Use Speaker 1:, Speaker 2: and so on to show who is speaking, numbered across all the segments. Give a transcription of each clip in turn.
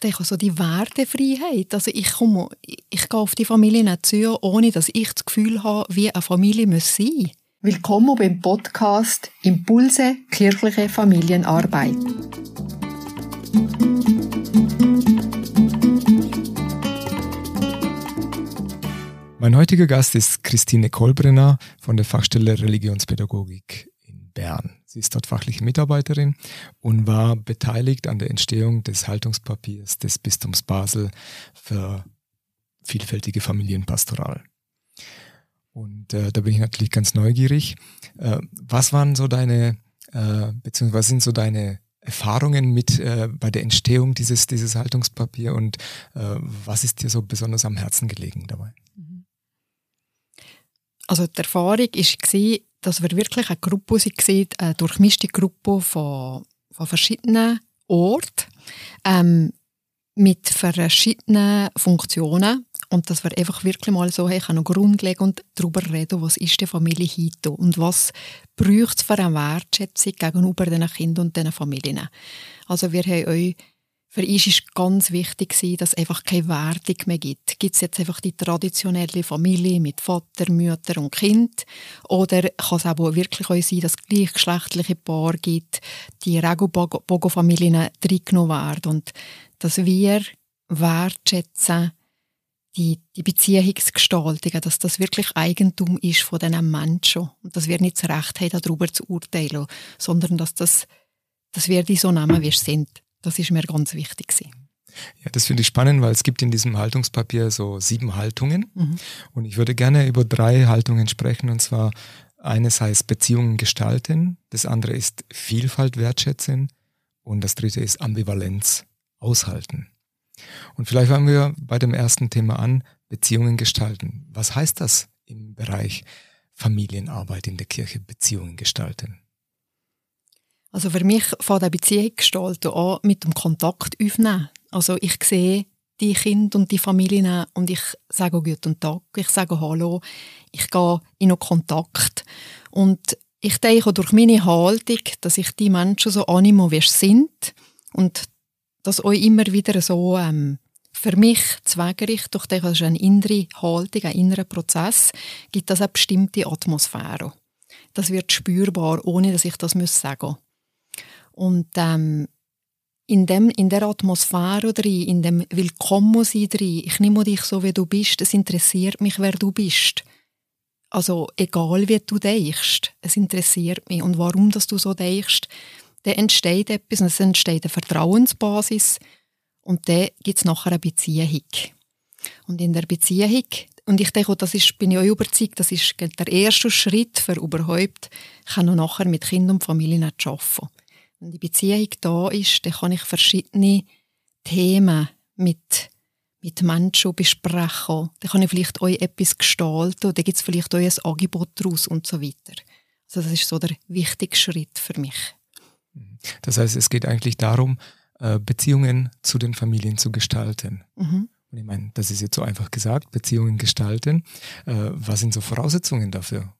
Speaker 1: denke, so die Wertefreiheit. Also ich komme, ich gehe auf die Familie nicht zu, ohne dass ich das Gefühl habe, wie eine Familie muss sein.
Speaker 2: Willkommen beim Podcast Impulse kirchliche Familienarbeit.
Speaker 3: Mein heutiger Gast ist Christine Kolbrenner von der Fachstelle Religionspädagogik Bern. Sie ist dort fachliche Mitarbeiterin und war beteiligt an der Entstehung des Haltungspapiers des Bistums Basel für vielfältige Familienpastoral. Und äh, da bin ich natürlich ganz neugierig. Äh, was waren so deine, äh, beziehungsweise sind so deine Erfahrungen mit äh, bei der Entstehung dieses, dieses Haltungspapier und äh, was ist dir so besonders am Herzen gelegen dabei?
Speaker 1: Also die Erfahrung war, dass wir wirklich eine Gruppe waren, eine durchmischte Gruppe von, von verschiedenen Orten, ähm, mit verschiedenen Funktionen. Und dass wir einfach wirklich mal so haben, noch grundlegend darüber reden, was ist die Familie heute und was braucht es für eine Wertschätzung gegenüber den Kindern und den Familien. Also wir haben euch für uns ist ganz wichtig, dass es einfach keine Wertung mehr gibt. Gibt es jetzt einfach die traditionelle Familie mit Vater, Mutter und Kind? Oder kann es aber wirklich auch sein, dass es gleichgeschlechtliche Paare gibt, die Regenbogenfamilien reingenommen werden und dass wir wertschätzen, die, die Beziehungsgestaltung, dass das wirklich Eigentum ist von diesen Menschen und dass wir nicht das Recht haben, darüber zu urteilen, sondern dass, das, dass wir die so nehmen, wie sie sind. Das ist mir ganz wichtig.
Speaker 3: Ja, das finde ich spannend, weil es gibt in diesem Haltungspapier so sieben Haltungen. Mhm. Und ich würde gerne über drei Haltungen sprechen. Und zwar eines heißt Beziehungen gestalten, das andere ist Vielfalt wertschätzen und das dritte ist Ambivalenz aushalten. Und vielleicht fangen wir bei dem ersten Thema an, Beziehungen gestalten. Was heißt das im Bereich Familienarbeit in der Kirche, Beziehungen gestalten?
Speaker 1: Also für mich fängt eine Beziehung gestalten an mit dem Kontakt aufnehmen. Also ich sehe die Kinder und die Familien und ich sage guten Tag, ich sage Hallo, ich gehe in Kontakt. Und ich denke durch meine Haltung, dass ich die Menschen so annehme, wie sie sind und das euch immer wieder so ähm, für mich zweckgerichtet, durch das ist eine innere Haltung, ein innerer Prozess, gibt das eine bestimmte Atmosphäre. Das wird spürbar, ohne dass ich das sagen muss. Und ähm, in, dem, in der Atmosphäre drin, in dem Willkommensein drin, ich nehme dich so, wie du bist, es interessiert mich, wer du bist. Also egal, wie du denkst, es interessiert mich. Und warum dass du so denkst, dann entsteht etwas, es entsteht eine Vertrauensbasis und dann gibt es nachher eine Beziehung. Und in der Beziehung, und ich denke, das ist, bin ich auch überzeugt, das ist der erste Schritt für überhaupt, kann nachher mit Kindern und Familien arbeiten. Wenn die Beziehung da ist, dann kann ich verschiedene Themen mit, mit Menschen besprechen. Dann kann ich vielleicht euch etwas gestalten und dann gibt es vielleicht euch ein Angebot daraus und so weiter. Also das ist so der wichtige Schritt für mich.
Speaker 3: Das heißt, es geht eigentlich darum, äh, Beziehungen zu den Familien zu gestalten. Mhm. Und ich meine, das ist jetzt so einfach gesagt, Beziehungen gestalten. Äh, was sind so Voraussetzungen dafür?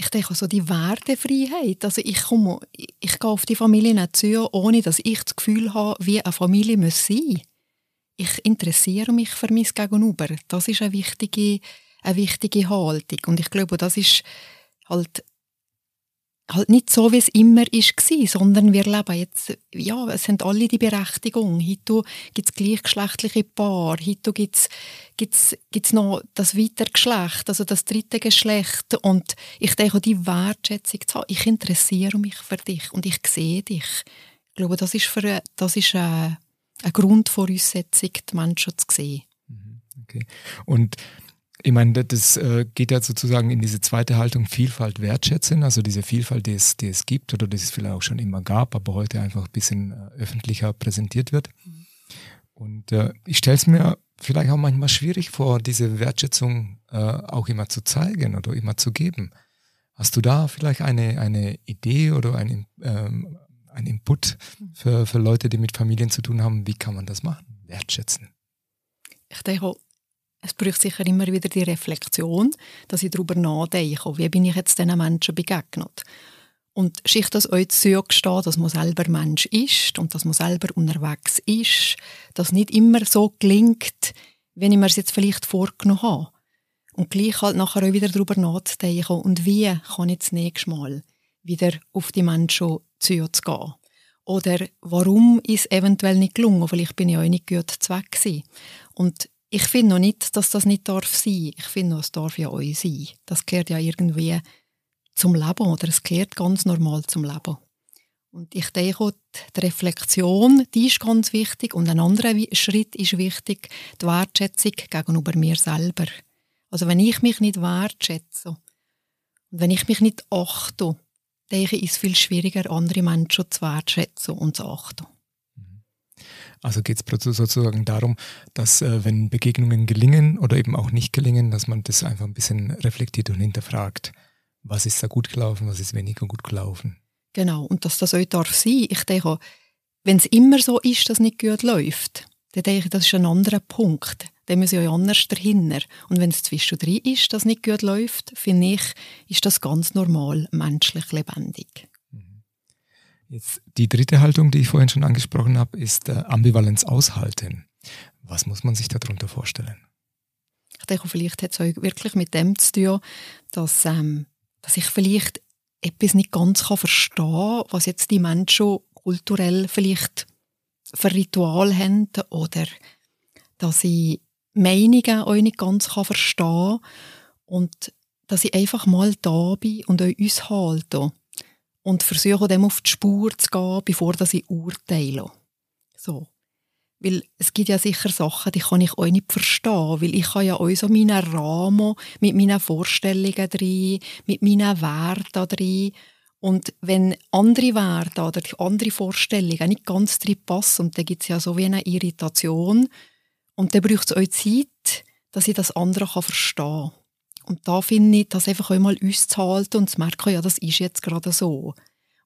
Speaker 1: Ich denke, so die Wertefreiheit. Also ich komme, ich gehe auf die Familie nicht zu, ohne dass ich das Gefühl habe, wie eine Familie muss sein. Ich interessiere mich für mein Gegenüber. Das ist eine wichtige, eine wichtige Haltung. Und ich glaube, das ist halt halt nicht so, wie es immer war, sondern wir leben jetzt, ja, es haben alle die Berechtigung. Heute gibt es gleichgeschlechtliche Paar, heute gibt es gibt's, gibt's noch das weitere Geschlecht, also das dritte Geschlecht. Und ich denke, die Wertschätzung zu haben, ich interessiere mich für dich und ich sehe dich. Ich glaube, das ist, für, das ist eine, eine Grundvoraussetzung, die Menschen zu sehen.
Speaker 3: Mhm, okay. Und ich meine, das äh, geht ja sozusagen in diese zweite Haltung Vielfalt wertschätzen, also diese Vielfalt, die es, die es gibt oder die es vielleicht auch schon immer gab, aber heute einfach ein bisschen äh, öffentlicher präsentiert wird. Mhm. Und äh, ich stelle es mir vielleicht auch manchmal schwierig vor, diese Wertschätzung äh, auch immer zu zeigen oder immer zu geben. Hast du da vielleicht eine, eine Idee oder ein, ähm, ein Input mhm. für, für Leute, die mit Familien zu tun haben? Wie kann man das machen? Wertschätzen.
Speaker 1: Ich denke, es braucht sicher immer wieder die Reflexion, dass ich darüber nachdenke, wie bin ich jetzt diesen Menschen begegnet. Und sich das euch zugestehen, dass man selber Mensch ist und dass man selber unterwegs ist, dass nicht immer so gelingt, wenn ich mir es jetzt vielleicht vorgenommen habe. Und gleich halt nachher auch wieder darüber nachzudenken, und wie kann ich das nächste Mal wieder auf die Menschen zuzugehen. Oder warum ist es eventuell nicht gelungen? Vielleicht bin ich auch nicht gut gewesen. Und ich finde noch nicht, dass das nicht darf sein. Ich finde, es darf ja euch sein. Das gehört ja irgendwie zum Leben oder es gehört ganz normal zum Leben. Und ich denke, die Reflexion, die ist ganz wichtig und ein anderer Schritt ist wichtig, die Wertschätzung gegenüber mir selber. Also wenn ich mich nicht wertschätze und wenn ich mich nicht achte, denke ich, ist es viel schwieriger, andere Menschen zu wertschätzen und zu achten.
Speaker 3: Also geht es sozusagen darum, dass äh, wenn Begegnungen gelingen oder eben auch nicht gelingen, dass man das einfach ein bisschen reflektiert und hinterfragt. Was ist da gut gelaufen, was ist weniger gut gelaufen?
Speaker 1: Genau, und dass das auch darf sein. Ich denke, wenn es immer so ist, dass nicht gut läuft, dann denke ich, das ist ein anderer Punkt. Dann müssen ja anders dahinter. Und wenn es zwischendrin ist, dass nicht gut läuft, finde ich, ist das ganz normal, menschlich lebendig.
Speaker 3: Jetzt die dritte Haltung, die ich vorhin schon angesprochen habe, ist äh, Ambivalenz aushalten. Was muss man sich darunter vorstellen?
Speaker 1: Ich denke, vielleicht hat es euch wirklich mit dem zu tun, dass, ähm, dass ich vielleicht etwas nicht ganz kann verstehen kann, was jetzt die Menschen kulturell vielleicht für Ritual haben oder dass ich Meinungen euch nicht ganz kann verstehen kann und dass ich einfach mal da bin und euch uns halte und versuche dem auf die Spur zu gehen, bevor ich urteile. So. Weil es gibt ja sicher Sachen, die kann ich euch nicht verstehen, weil ich habe ja euch so meinen Rahmen mit meinen Vorstellungen drin, mit meinen Werten drin. Und wenn andere Werte oder andere Vorstellungen nicht ganz drin passen, dann gibt es ja so wie eine Irritation. Und dann braucht es euch Zeit, dass ich das andere verstehen kann. Und da finde ich, das einfach einmal uns zu halten und zu merken, ja, das ist jetzt gerade so.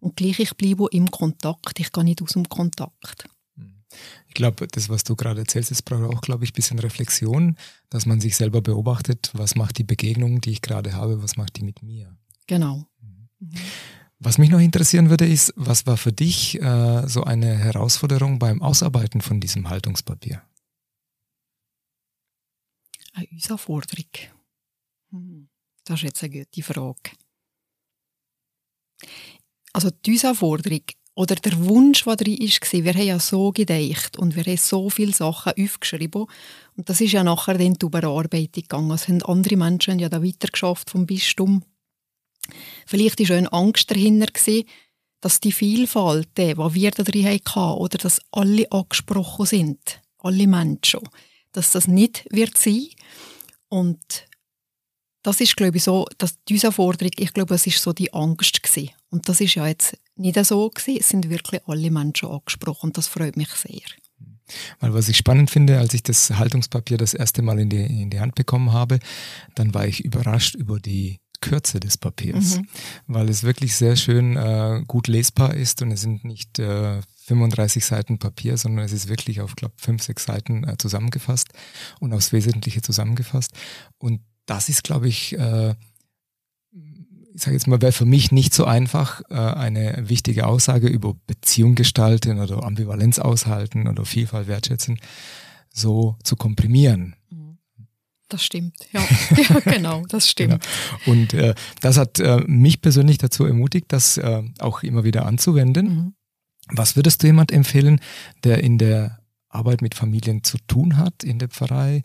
Speaker 1: Und gleich ich bleibe im Kontakt, ich gehe nicht aus dem Kontakt.
Speaker 3: Ich glaube, das, was du gerade erzählst, das braucht auch, glaube ich, ein bisschen Reflexion, dass man sich selber beobachtet, was macht die Begegnung, die ich gerade habe, was macht die mit mir.
Speaker 1: Genau. Mhm.
Speaker 3: Was mich noch interessieren würde, ist, was war für dich äh, so eine Herausforderung beim Ausarbeiten von diesem Haltungspapier?
Speaker 1: Eine Herausforderung. Hm. Das ist jetzt eine gute Frage. Also die Herausforderung oder der Wunsch, der drin war, wir haben ja so gedacht und wir haben so viele Sachen aufgeschrieben und das ist ja nachher dann die Überarbeitung gegangen. Es haben andere Menschen ja da weitergeschafft vom Bistum. Vielleicht war eine Angst dahinter, dass die Vielfalt, die wir da drin hatten, oder dass alle angesprochen sind, alle Menschen, dass das nicht wird sein. Und das ist, glaube ich, so, dass diese Forderung, ich glaube, es ist so die Angst gewesen. Und das ist ja jetzt nicht so gewesen. Es sind wirklich alle Menschen angesprochen und das freut mich sehr.
Speaker 3: Weil was ich spannend finde, als ich das Haltungspapier das erste Mal in die, in die Hand bekommen habe, dann war ich überrascht über die Kürze des Papiers, mhm. weil es wirklich sehr schön äh, gut lesbar ist und es sind nicht äh, 35 Seiten Papier, sondern es ist wirklich auf, glaube fünf, sechs Seiten äh, zusammengefasst und aufs Wesentliche zusammengefasst. Und das ist, glaube ich, äh, ich sage jetzt mal, wäre für mich nicht so einfach, äh, eine wichtige Aussage über Beziehung gestalten oder Ambivalenz aushalten oder Vielfalt wertschätzen, so zu komprimieren.
Speaker 1: Das stimmt, ja. ja genau, das stimmt.
Speaker 3: Genau. Und äh, das hat äh, mich persönlich dazu ermutigt, das äh, auch immer wieder anzuwenden. Mhm. Was würdest du jemand empfehlen, der in der Arbeit mit Familien zu tun hat, in der Pfarrei?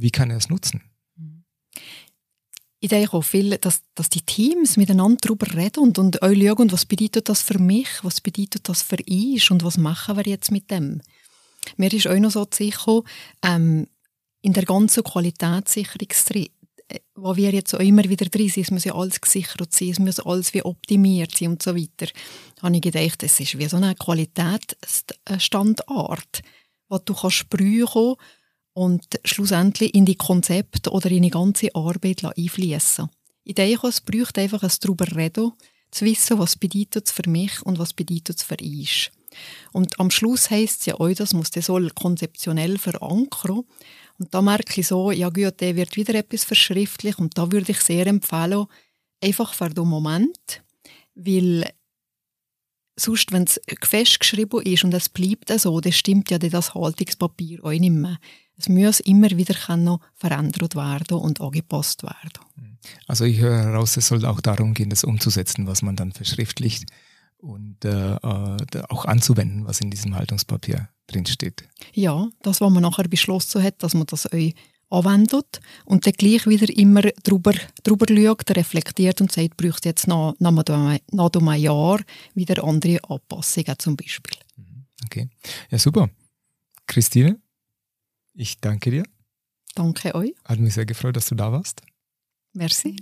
Speaker 3: Äh, wie kann er es nutzen?
Speaker 1: Ich denke auch viel, dass, dass die Teams miteinander darüber reden und, und auch schauen, was bedeutet das für mich, was bedeutet das für ich und was machen wir jetzt mit dem. Mir ist auch noch so sicher, ähm, in der ganzen Qualitätssicherung, äh, wo wir jetzt auch immer wieder drin sind, es muss ja alles gesichert sein, es muss alles wie optimiert sein und so weiter, habe ich gedacht, es ist wie so eine Qualitätsstandard, wo du kannst prüfen und schlussendlich in die Konzepte oder in die ganze Arbeit einfließen Ich denke, es einfach ein darüber reden, zu wissen, was bedeutet es für mich und was bedeutet es für ich. Und am Schluss heisst es ja auch, das muss soll konzeptionell verankern. Und da merke ich so, ja gut, der wird wieder etwas verschriftlich und da würde ich sehr empfehlen, einfach für den Moment Weil sonst, wenn es festgeschrieben ist und es bleibt so, dann stimmt ja das Haltungspapier auch nicht mehr. Es muss immer wieder noch verändert werden und angepasst werden.
Speaker 3: Also ich höre heraus, es soll auch darum gehen, das umzusetzen, was man dann verschriftlicht und äh, äh auch anzuwenden, was in diesem Haltungspapier drinsteht.
Speaker 1: Ja, das, was man nachher beschlossen hat, dass man das euch anwendet und dann gleich wieder immer drüber, drüber schaut, reflektiert und sagt, braucht jetzt nach, nach, nach einem Jahr wieder andere Anpassungen zum Beispiel.
Speaker 3: Mhm. Okay, ja super. Christine, ich danke dir.
Speaker 1: Danke euch.
Speaker 3: Hat mich sehr gefreut, dass du da warst.
Speaker 1: Merci.